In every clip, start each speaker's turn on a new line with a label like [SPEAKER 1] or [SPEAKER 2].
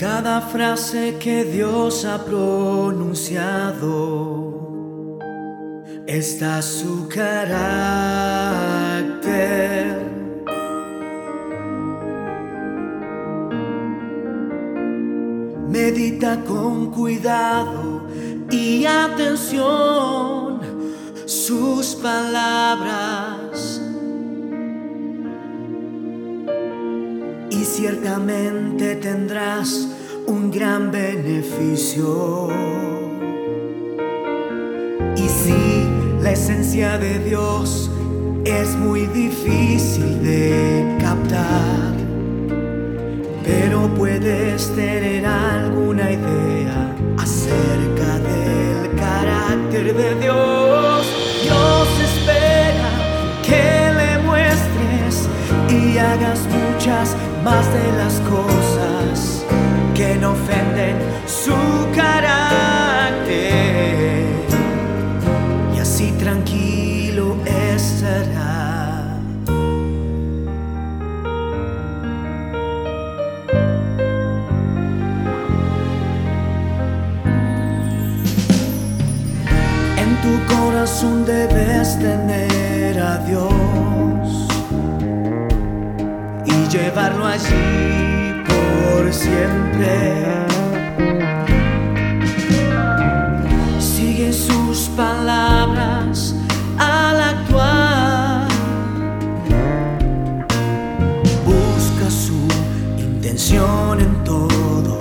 [SPEAKER 1] cada frase que Dios ha pronunciado está su carácter. Medita con cuidado y atención sus palabras y ciertamente tendrás un gran beneficio. Y si la esencia de Dios es muy difícil de captar, pero puedes tener alguna idea acerca del carácter de Dios. Dios espera que le muestres y hagas muchas más de las cosas que no ofenden su carácter y así tranquilo estará. En tu corazón debes tener a Dios llevarlo allí por siempre. Sigue sus palabras al actuar. Busca su intención en todo.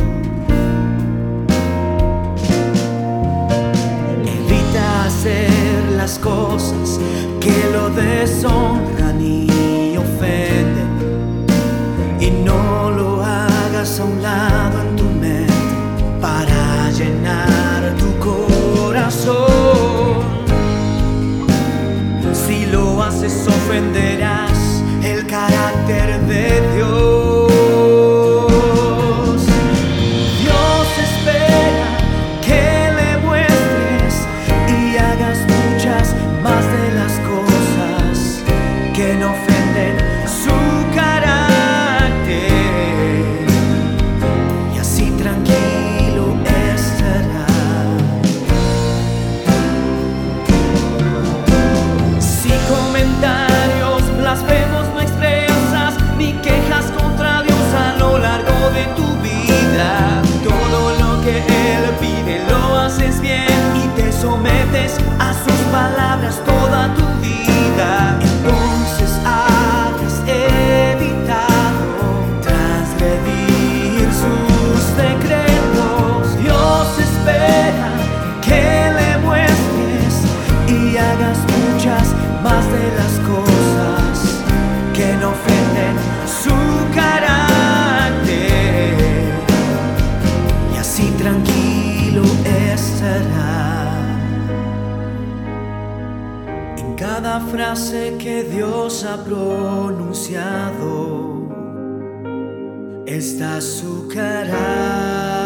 [SPEAKER 1] Evita hacer las cosas que lo deshonran haces tranquilo estará. En cada frase que Dios ha pronunciado está su carácter